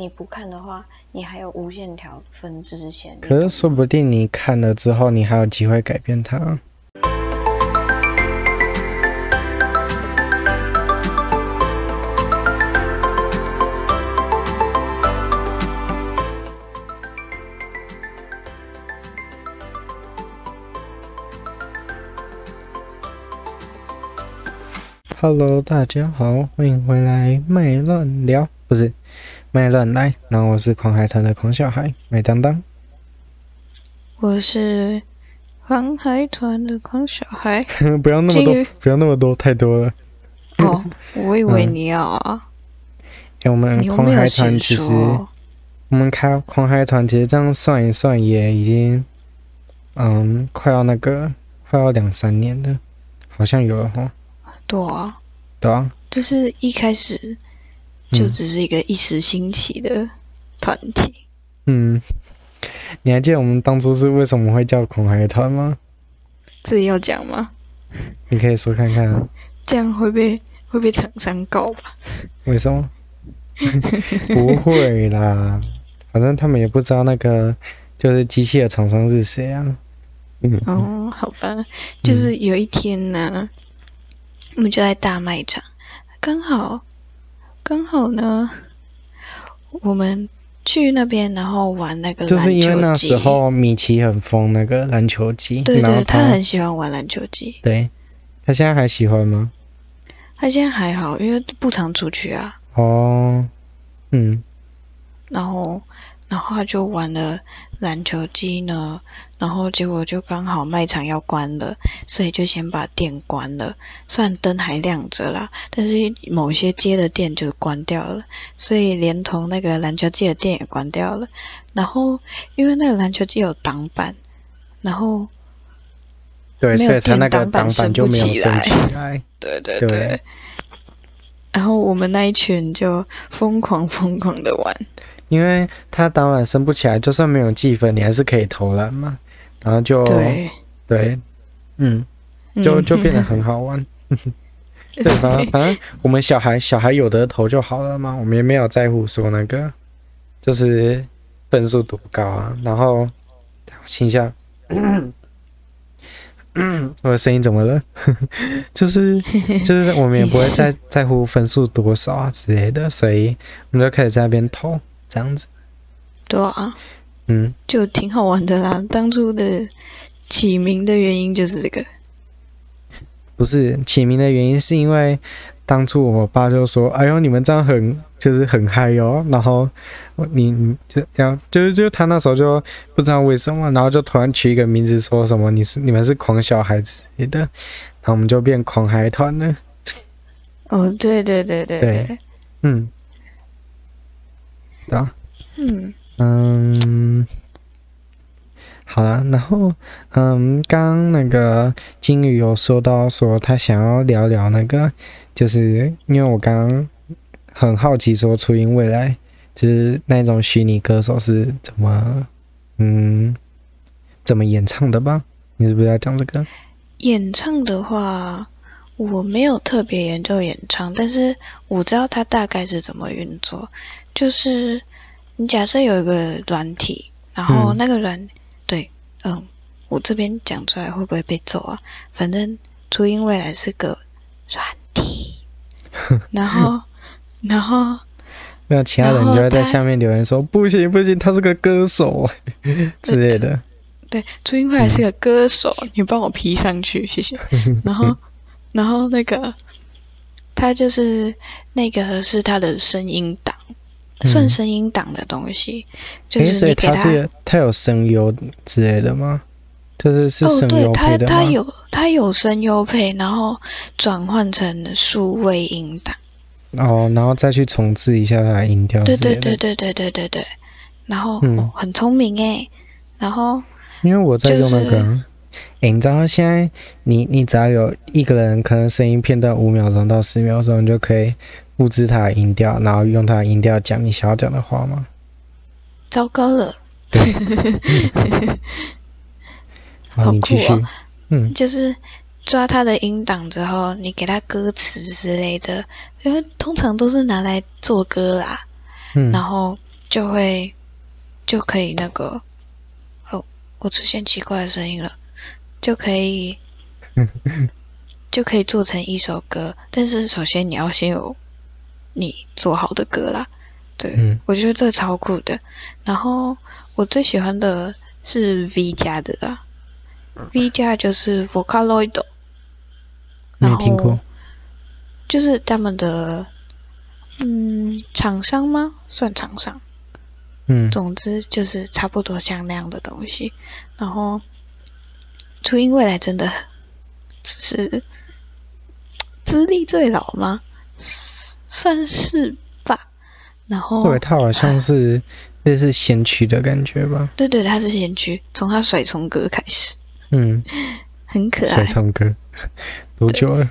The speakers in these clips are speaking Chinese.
你不看的话，你还有无限条分支线。可是说不定你看了之后，你还有机会改变它。Hello，大家好，欢迎回来麦乱聊，不是麦乱来。然后我是狂海团的狂小孩麦当当，我是狂海团的狂小孩。不要那么多，不要那么多，太多了。哦，我以为 你要啊。嗯、我们狂海团其实，我们开狂海团其实这样算一算，也已经嗯，快要那个，快要两三年了，好像有了哈。对啊，对啊，就是一开始就只是一个一时兴起的团体。嗯，你还记得我们当初是为什么会叫恐海团吗？这里要讲吗？你可以说看看啊。这样会被会被厂商告吧？为什么？不会啦，反正他们也不知道那个就是机器的厂商是谁啊。哦，好吧，就是有一天呢、啊。我们就在大卖场，刚好，刚好呢，我们去那边，然后玩那个。就是因为那时候米奇很疯那个篮球机，对，对他很喜欢玩篮球机。对，他现在还喜欢吗？他现在还好，因为不常出去啊。哦，嗯，然后。然后他就玩了篮球机呢，然后结果就刚好卖场要关了，所以就先把店关了。虽然灯还亮着啦，但是某些街的店就关掉了，所以连同那个篮球机的店也关掉了。然后因为那个篮球机有挡板，然后对，所以他那个挡板就没有升起来。对对对。对然后我们那一群就疯狂疯狂的玩。因为他挡板升不起来，就算没有计分，你还是可以投篮嘛。然后就对，对，嗯，就就变得很好玩。嗯、对，反正反正我们小孩小孩有的投就好了嘛，我们也没有在乎说那个就是分数多高啊。然后我亲一下，我的声音怎么了？就是就是我们也不会在 在乎分数多少啊之类的，所以我们就开始在那边投。这样子，对啊，嗯，就挺好玩的啦。当初的起名的原因就是这个，不是起名的原因，是因为当初我爸就说：“哎呦，你们这样很就是很嗨哦。”然后你你就要就就他那时候就不知道为什么，然后就突然取一个名字，说什么你是你们是狂小孩子的，然后我们就变狂海团了。哦，对对对对对，嗯。啊，嗯嗯，好了，然后嗯，刚那个金鱼有说到说他想要聊聊那个，就是因为我刚刚很好奇说初音未来就是那种虚拟歌手是怎么嗯怎么演唱的吧？你是不是要讲这个？演唱的话，我没有特别研究演唱，但是我知道他大概是怎么运作。就是你假设有一个软体，然后那个软、嗯、对，嗯，我这边讲出来会不会被揍啊？反正初音未来是个软体，然后然后 那其他人就会在下面留言说不行不行，他是个歌手 之类的。对，初音未来是个歌手，嗯、你帮我 P 上去，谢谢。然后然后那个他就是那个是他的声音档。算声音档的东西，嗯、就是你给他，欸、他是它有声优之类的吗？就是是声优配的吗？他他有它有声优配，然后转换成数位音档。哦，然后再去重置一下它的音调。对对对对对对对对。然后、嗯哦、很聪明哎。然后因为我在用那个，哎、就是欸，你知道现在你你只要有一个人，可能声音片段五秒钟到十秒钟，你就可以。复制它的音调，然后用它的音调讲你想要讲的话吗？糟糕了。对。好你继续。嗯，就是抓它的音档之后，你给它歌词之类的，因为通常都是拿来做歌啦。嗯。然后就会就可以那个哦，我出现奇怪的声音了，就可以 就可以做成一首歌。但是首先你要先有你做好的歌啦，对，嗯、我觉得这超酷的。然后我最喜欢的是 V 加的啦，V 加就是 Vocaloid，没听过，就是他们的。嗯，厂商吗？算厂商。嗯，总之就是差不多像那样的东西。然后，初音未来真的是资历最老吗？算是吧。然后，对，他好像是那是先驱的感觉吧？对对，他是先驱，从他甩葱歌开始。嗯，很可爱。甩葱歌 多久了？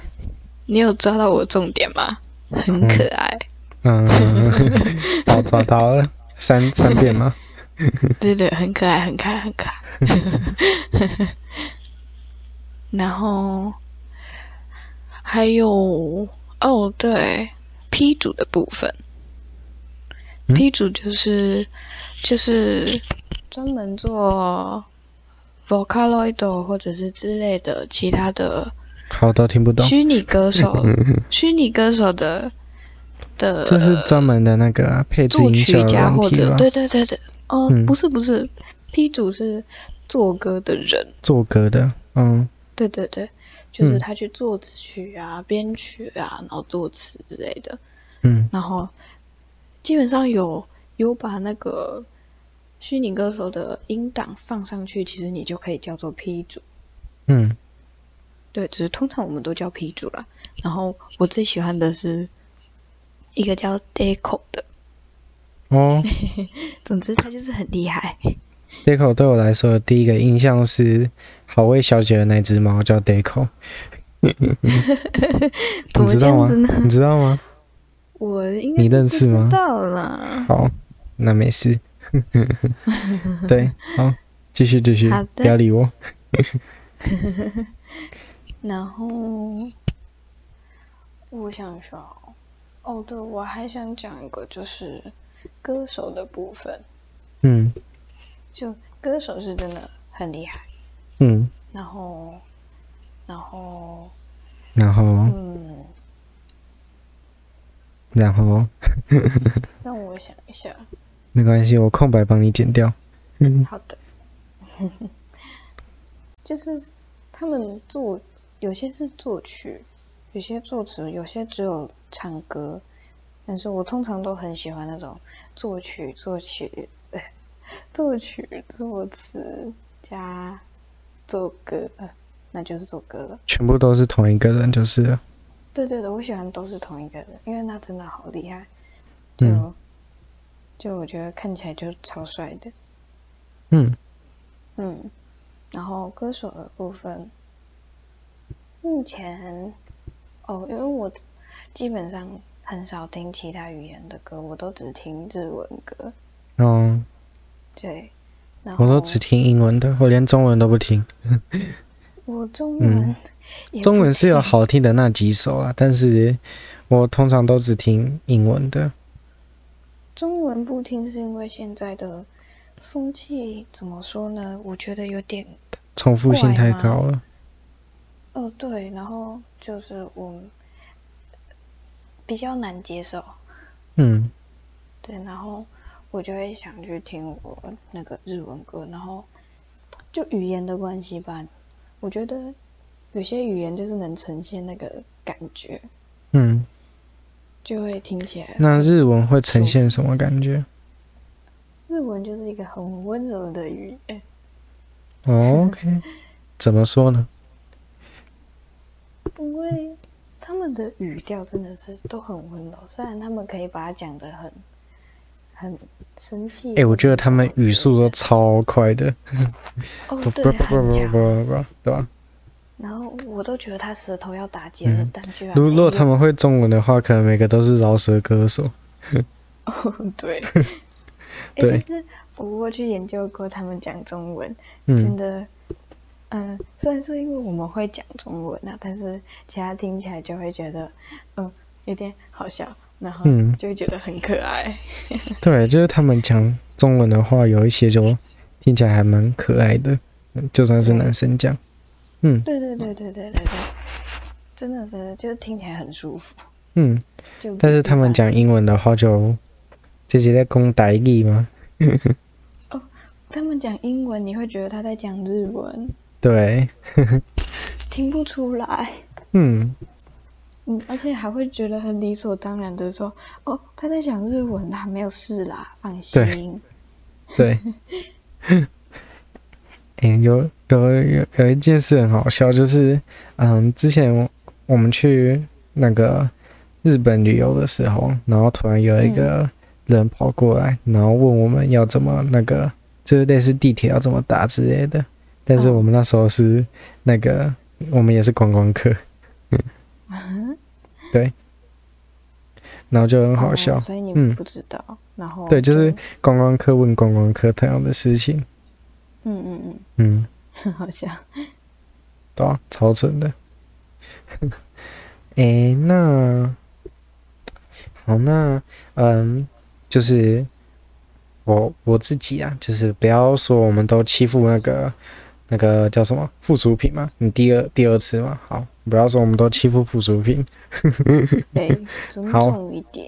你有抓到我重点吗？很可爱。嗯嗯，好，抓到了，三三遍吗？对对，很可爱，很可爱，很可爱。然后还有哦，对，P 组的部分、嗯、，P 组就是就是专门做 Vocaloid 或者是之类的其他的，好的，听不懂。虚拟歌手，虚拟歌手的。的这是专门的那个、啊、配置音效家或者？对对对对，哦、呃嗯，不是不是，P 组是做歌的人，做歌的，嗯，对对对，就是他去作曲啊、编、嗯、曲啊，然后作词之类的，嗯，然后基本上有有把那个虚拟歌手的音档放上去，其实你就可以叫做 P 组，嗯，对，只是通常我们都叫 P 组啦。然后我最喜欢的是。一个叫 Deco 的哦，总之他就是很厉害。Deco 对我来说，第一个印象是好味小姐的那只猫叫 Deco？你知道吗？你知道吗？我应该你认识吗？知道了。好，那没事。对，好，继续继续，不要理我。然后我想说。哦，对，我还想讲一个，就是歌手的部分。嗯，就歌手是真的很厉害。嗯，然后，然后，然后，嗯，然后，让我想一下。没关系，我空白帮你剪掉。嗯，好的。就是他们作，有些是作曲。有些作词，有些只有唱歌，但是我通常都很喜欢那种作曲、作曲、作曲、作词加作歌，那就是作歌了。全部都是同一个人，就是了。对对对，我喜欢都是同一个人，因为他真的好厉害。就、嗯、就我觉得看起来就超帅的。嗯嗯，然后歌手的部分，目前。哦，因为我基本上很少听其他语言的歌，我都只听日文歌。哦，对，我都只听英文的，我连中文都不听。我中文、嗯，中文是有好听的那几首啊，但是我通常都只听英文的。中文不听是因为现在的风气怎么说呢？我觉得有点重复性太高了。哦，对，然后就是我比较难接受，嗯，对，然后我就会想去听我那个日文歌，然后就语言的关系吧，我觉得有些语言就是能呈现那个感觉，嗯，就会听起来。那日文会呈现什么感觉？日文就是一个很温柔的语言。哦，OK，怎么说呢？因为他们的语调真的是都很温柔，虽然他们可以把它讲得很很生气。哎、欸，我觉得他们语速都超快的。哦，对，很强。对吧？然后我都觉得他舌头要打结了，嗯、但居然。如果他们会中文的话，可能每个都是饶舌歌手。哦，对。对。欸、但是我过去研究过他们讲中文，嗯、真的。嗯，虽然是因为我们会讲中文啊，但是其他听起来就会觉得，嗯，有点好笑。然后就会觉得很可爱。嗯、对，就是他们讲中文的话，有一些就听起来还蛮可爱的，就算是男生讲。嗯，对对对对对对对，真的是就是听起来很舒服。嗯，但是他们讲英文的话就，就直接在讲台语吗？哦，他们讲英文，你会觉得他在讲日文。对，听不出来。嗯。嗯，而且还会觉得很理所当然的说，哦，他在讲日文，他没有事啦，放心。对。哎、欸，有有有有一件事很好笑，就是嗯，之前我们去那个日本旅游的时候，然后突然有一个人跑过来，嗯、然后问我们要怎么那个，就是类似地铁要怎么打之类的。但是我们那时候是那个，哦、我们也是观光客。对，然后就很好笑，哦、所以你们不知道。嗯、然后对，就是观光客问观光客同样的事情。嗯嗯嗯嗯，很 好笑。对啊，超蠢的。哎，那好，那嗯，就是我我自己啊，就是不要说我们都欺负那个。那个叫什么附属品吗？你第二第二次嘛？好，不要说我们都欺负附属品。对，尊重一点。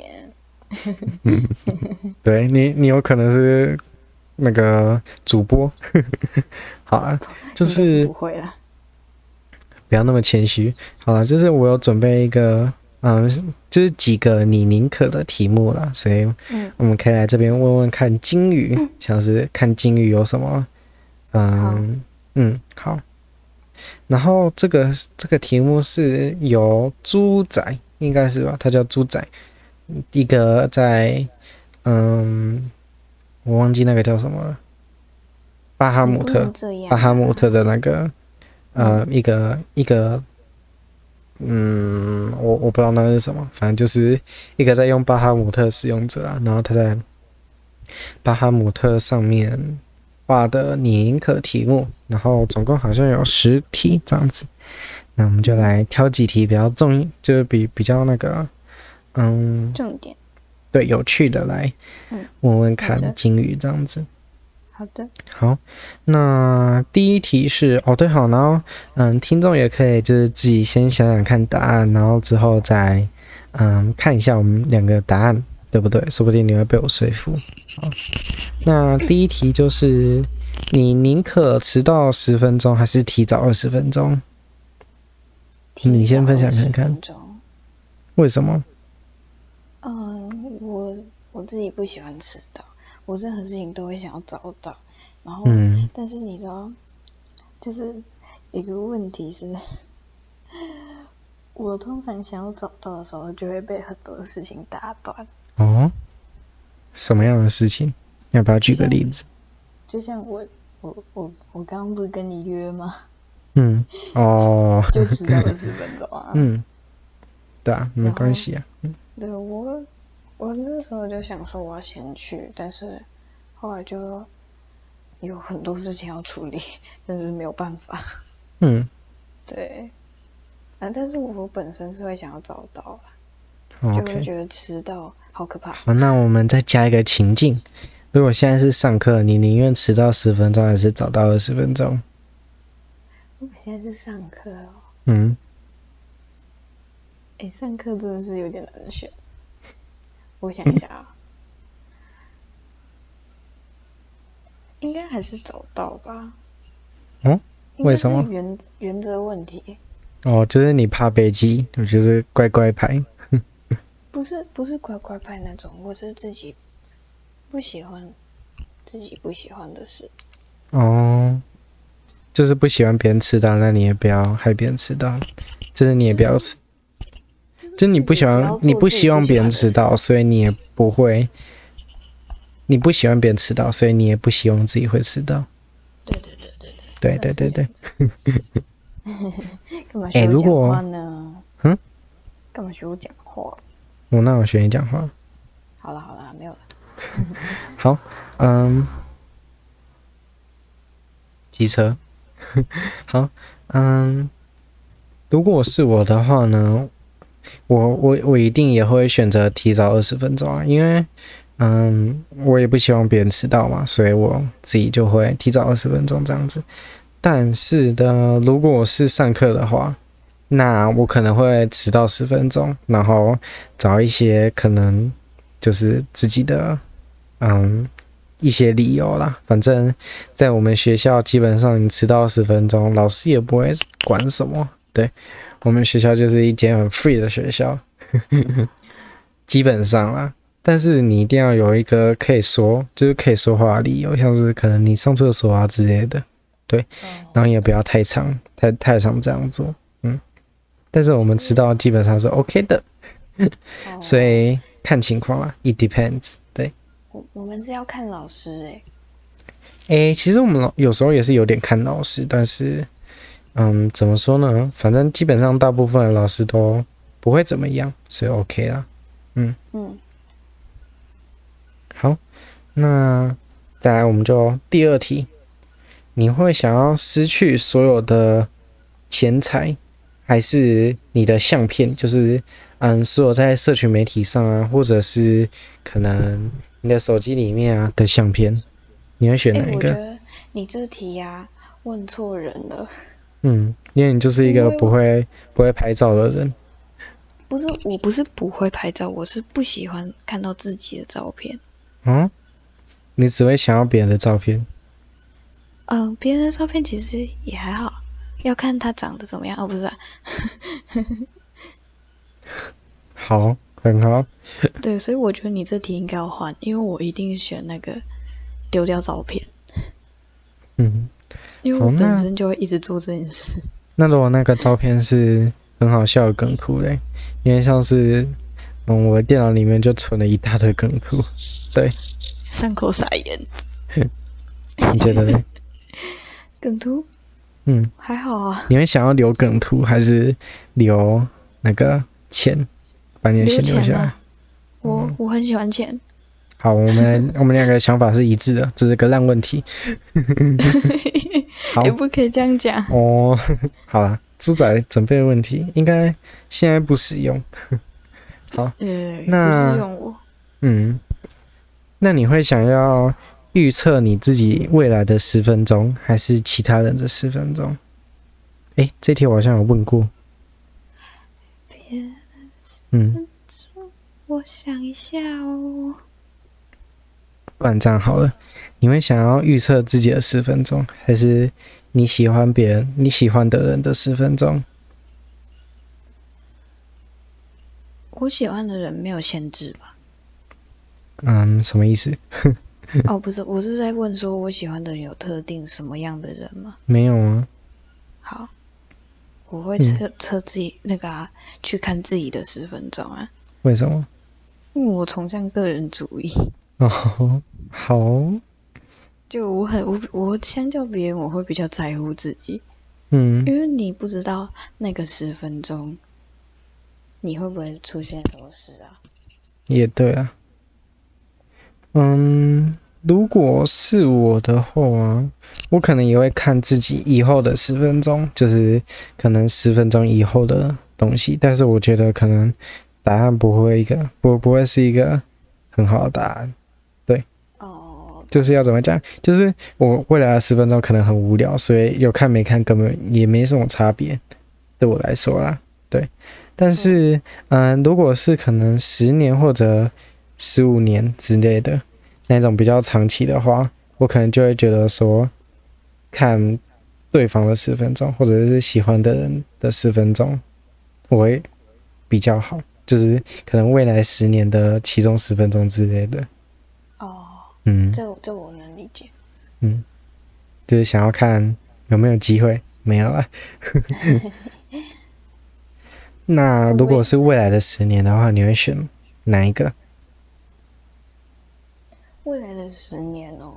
嗯，对你，你有可能是那个主播。好啊，就是，不会了，不要那么谦虚。好了，就是我有准备一个，嗯，就是几个你宁可的题目啦，所以我们可以来这边问问看金鱼，嗯、像是看金鱼有什么，嗯。嗯，好。然后这个这个题目是由猪仔，应该是吧？他叫猪仔，一个在嗯，我忘记那个叫什么了，巴哈姆特，巴哈姆特的那个呃，一个一个，嗯，我我不知道那个是什么，反正就是一个在用巴哈姆特使用者啊，然后他在巴哈姆特上面。画的拟音课题目，然后总共好像有十题这样子，那我们就来挑几题比较重，就是比比较那个，嗯，重点，对，有趣的来，问问看金鱼这样子。好的，好，那第一题是哦，对，好，然后嗯，听众也可以就是自己先想想看答案，然后之后再嗯看一下我们两个答案。对不对？说不定你会被我说服。好，那第一题就是，你宁可迟到十分钟，还是提早二十分钟？你先分享看看。为什么？嗯，我我自己不喜欢迟到，我任何事情都会想要早到。然后，嗯，但是你知道，就是一个问题是。我通常想要早到的时候，就会被很多事情打断。哦，什么样的事情？要不要举个例子？就像，我，我，我，我刚刚不是跟你约吗？嗯，哦，就迟到了十分钟啊。嗯，对啊，没关系啊。对我，我那时候就想说我要先去，但是后来就有很多事情要处理，但是没有办法。嗯，对。啊！但是我本身是会想要早到.就会觉得迟到好可怕。好，那我们再加一个情境：如果现在是上课，你宁愿迟到十分钟，还是早到二十分钟？我现在是上课哦。嗯。哎、欸，上课真的是有点难选。我想一下啊，应该还是早到吧。嗯？为什么？原原则问题。哦，就是你怕被记，我就是乖乖牌。不是不是乖乖牌那种，我是自己不喜欢自己不喜欢的事。哦，就是不喜欢别人迟到，那你也不要害别人迟到。就是你也不要吃，就是、你不喜欢，你不希望别人迟到，所以你也不会。你不喜欢别人迟到，所以你也不希望自己会迟到。对对对对对。对对对对。干嘛学我讲话呢？嗯？干嘛学我讲话？我那我学你讲话。好了好了，没有了。好，嗯，机车。好，嗯，如果是我的话呢，我我我一定也会选择提早二十分钟啊，因为嗯，我也不希望别人迟到嘛，所以我自己就会提早二十分钟这样子。但是的，如果是上课的话，那我可能会迟到十分钟，然后找一些可能就是自己的嗯一些理由啦。反正，在我们学校，基本上你迟到十分钟，老师也不会管什么。对，我们学校就是一间很 free 的学校，基本上啦。但是你一定要有一个可以说，就是可以说话的理由，像是可能你上厕所啊之类的。对，然后也不要太长，太太长这样做。但是我们迟到基本上是 OK 的，所以看情况啦，It depends。对，我我们是要看老师诶、欸。诶、欸，其实我们有时候也是有点看老师，但是，嗯，怎么说呢？反正基本上大部分的老师都不会怎么样，所以 OK 啦。嗯嗯。好，那再来我们就第二题，你会想要失去所有的钱财？还是你的相片，就是嗯，所有在社群媒体上啊，或者是可能你的手机里面啊的相片，你会选哪一个？欸、我觉得你这题呀、啊，问错人了。嗯，因为你就是一个不会不会拍照的人。不是，我不是不会拍照，我是不喜欢看到自己的照片。嗯，你只会想要别人的照片？嗯，别人的照片其实也还好。要看他长得怎么样哦，不是啊，好，很好。对，所以我觉得你这题应该要换，因为我一定选那个丢掉照片。嗯，因为我本身就会一直做这件事。那如果那个照片是很好笑的梗图嘞？因为像是嗯，我的电脑里面就存了一大堆梗图。对，伤口撒盐。你觉得呢？梗图。嗯，还好啊。你们想要留梗图，还是留那个钱？把你的钱留下来。啊、我我很喜欢钱。好，我们 我们两个想法是一致的，这是个烂问题。好，也不可以这样讲哦。好了，猪仔准备的问题应该现在不使用。好，嗯，那不使用我。嗯，那你会想要？预测你自己未来的十分钟，还是其他人的十分钟？哎，这题我好像有问过。嗯，我想一下哦。不然这样好了，你会想要预测自己的十分钟，还是你喜欢别人、你喜欢的人的十分钟？我喜欢的人没有限制吧？嗯，什么意思？哦，不是，我是在问说，我喜欢的人有特定什么样的人吗？没有啊。好，我会测测自己那个啊，去看自己的十分钟啊。为什么？因为我崇尚个人主义。哦，好。就我很我我相较别人，我会比较在乎自己。嗯。因为你不知道那个十分钟，你会不会出现什么事啊？也对啊。嗯，如果是我的话，我可能也会看自己以后的十分钟，就是可能十分钟以后的东西。但是我觉得可能答案不会一个，不不会是一个很好的答案。对，哦，就是要怎么讲？就是我未来的十分钟可能很无聊，所以有看没看根本也没什么差别，对我来说啦。对，但是嗯，如果是可能十年或者。十五年之类的那种比较长期的话，我可能就会觉得说，看对方的十分钟，或者是喜欢的人的十分钟，我会比较好，就是可能未来十年的其中十分钟之类的。哦，嗯，这这我能理解。嗯，就是想要看有没有机会，没有了。那如果是未来的十年的话，你会选哪一个？未来的十年哦，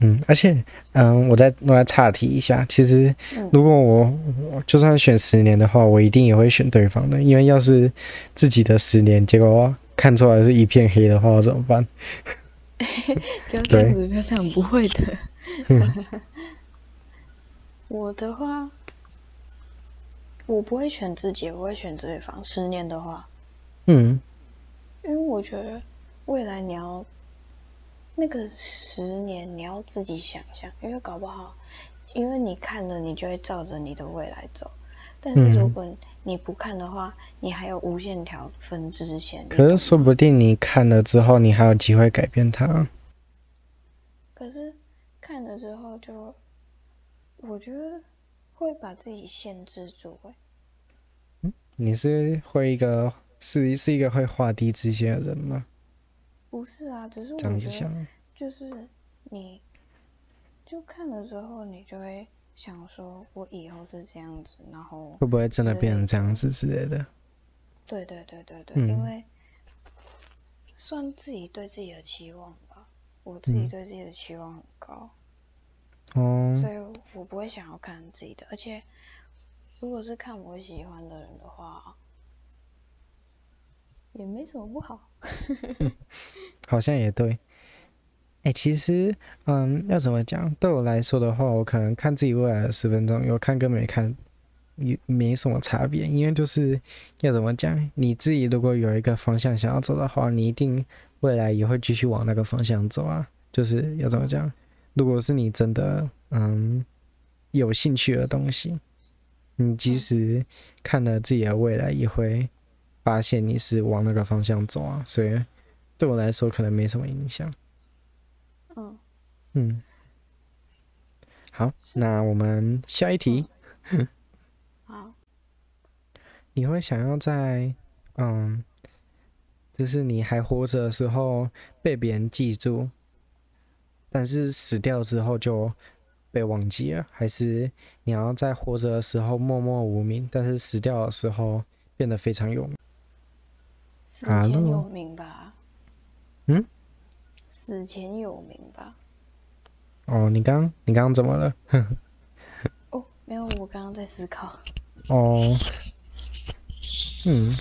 嗯，而且，嗯，我再我再岔题一下，其实，如果我，我就算选十年的话，我一定也会选对方的，因为要是自己的十年，结果看出来是一片黑的话，怎么办？不要这样子，不要这样，不会的。我的话，我不会选自己，我会选对方。十年的话，嗯，因为我觉得未来你要那个十年，你要自己想象，因为搞不好，因为你看了，你就会照着你的未来走。但是如果你不看的话，你还有无限条分支线。可是说不定你看了之后，你还有机会改变它。可是看了之后，就我觉得。会把自己限制住，嗯，你是会一个是是一个会画地自限的人吗？不是啊，只是我觉得就是你，就看了之后，你就会想说，我以后是这样子，然后会不会真的变成这样子之类的？对对对对对，嗯、因为算自己对自己的期望吧，我自己对自己的期望很高。嗯哦，所以我不会想要看自己的，而且如果是看我喜欢的人的话，也没什么不好。好像也对。哎、其实，嗯，要怎么讲？对我来说的话，我可能看自己未来的十分钟，有看跟没看，也没什么差别。因为就是要怎么讲，你自己如果有一个方向想要走的话，你一定未来也会继续往那个方向走啊。就是要怎么讲？如果是你真的嗯有兴趣的东西，你即使看了自己的未来，也会发现你是往那个方向走啊。所以对我来说，可能没什么影响。嗯嗯，好，那我们下一题。好，你会想要在嗯，就是你还活着的时候被别人记住？但是死掉之后就被忘记了，还是你要在活着的时候默默无名，但是死掉的时候变得非常有名？死前有名吧？嗯？死前有名吧？哦，你刚你刚刚怎么了？哦，没有，我刚刚在思考。哦，嗯，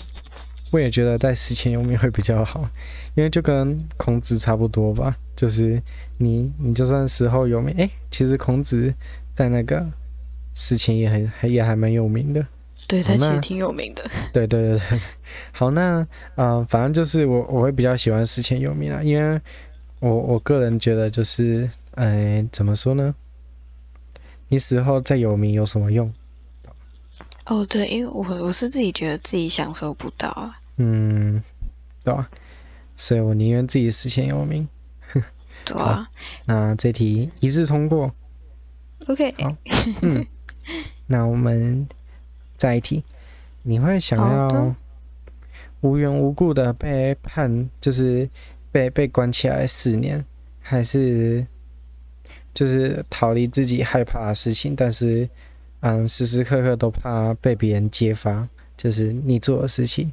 我也觉得在死前有名会比较好，因为就跟孔子差不多吧，就是。你你就算死后有名，哎、欸，其实孔子在那个死前也很也还蛮有名的。对，他其实挺有名的。对对对对，好，那啊、呃，反正就是我我会比较喜欢死前有名啊，因为我我个人觉得就是，哎、呃，怎么说呢？你死后再有名有什么用？哦，对，因为我我是自己觉得自己享受不到啊。嗯，对吧？所以我宁愿自己死前有名。好，那这题一致通过。OK。好，嗯，那我们再一题，你会想要无缘无故的被判，就是被被关起来四年，还是就是逃离自己害怕的事情，但是嗯，时时刻刻都怕被别人揭发，就是你做的事情。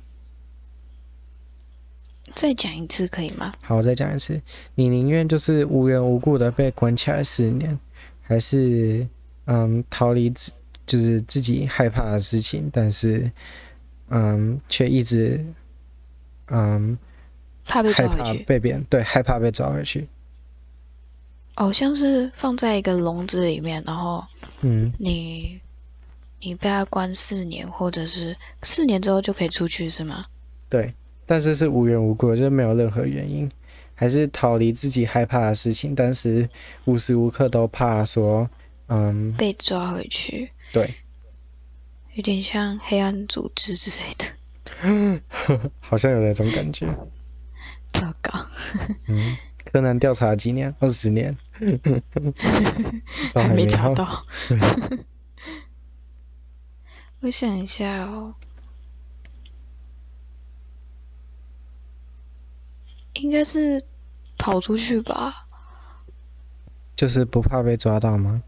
再讲一次可以吗？好，我再讲一次。你宁愿就是无缘无故的被关起来四年，还是嗯逃离自就是自己害怕的事情，但是嗯却一直嗯怕被抓回去，害怕被别人对害怕被抓回去。哦，像是放在一个笼子里面，然后嗯你你被他关四年，或者是四年之后就可以出去是吗？对。但是是无缘无故，就是没有任何原因，还是逃离自己害怕的事情，但是无时无刻都怕说，嗯，被抓回去。对，有点像黑暗组织之类的，好像有那种感觉。糟糕。嗯，柯南调查几年？二十年，还没查到。我想一下哦。应该是跑出去吧，就是不怕被抓到吗？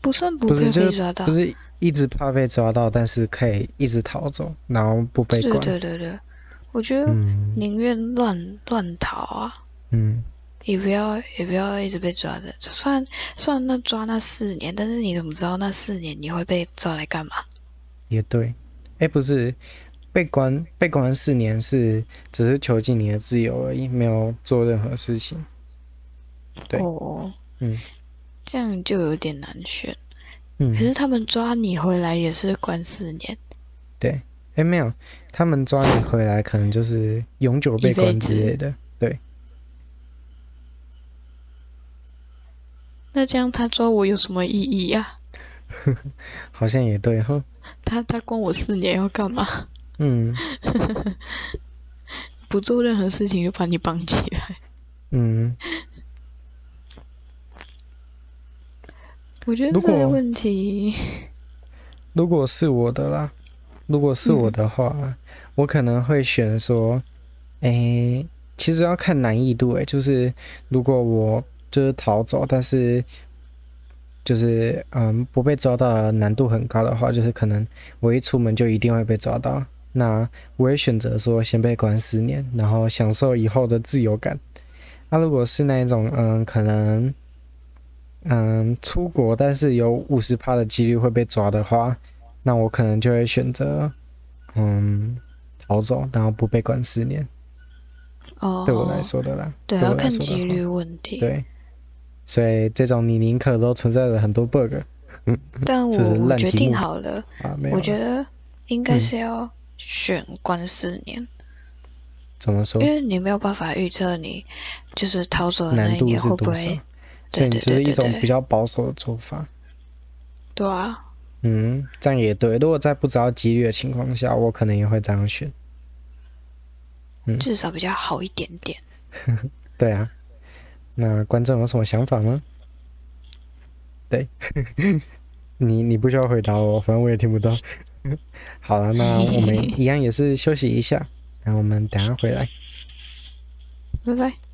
不算不怕被抓到，不是一直怕被抓到，但是可以一直逃走，然后不被管。对对对对，我觉得宁愿乱乱逃啊，嗯，也不要也不要一直被抓的。算算那抓那四年，但是你怎么知道那四年你会被抓来干嘛？也对，哎，不是。被关被关四年是只是囚禁你的自由而已，没有做任何事情。对，哦，嗯，这样就有点难选。嗯，可是他们抓你回来也是关四年。对，哎，没有，他们抓你回来可能就是永久被关之类的。对。那这样他抓我有什么意义呀？好像也对哈。他他关我四年要干嘛？嗯。不做任何事情就把你绑起来。嗯。我觉得这个问题，如果是我的啦，如果是我的话，嗯、我可能会选说，诶，其实要看难易度诶，就是如果我就是逃走，但是就是嗯不被抓到难度很高的话，就是可能我一出门就一定会被抓到，那我也选择说先被关十年，然后享受以后的自由感。那、啊、如果是那一种嗯可能。嗯，出国但是有五十趴的几率会被抓的话，那我可能就会选择嗯逃走，然后不被关四年。哦，对我来说的啦，对，要看几率问题。对，所以这种你宁可都存在了很多 bug。但 我我决定好了，啊、我觉得应该是要选关四年。嗯、怎么说？因为你没有办法预测你就是逃走的那一年会不会。所以这是一种比较保守的做法。对啊。嗯，这样也对。如果在不知道几率的情况下，我可能也会这样选。嗯，至少比较好一点点。对啊。那观众有什么想法吗？对。你你不需要回答我，反正我也听不到。好了，那我们一样也是休息一下，那我们等下回来。拜拜。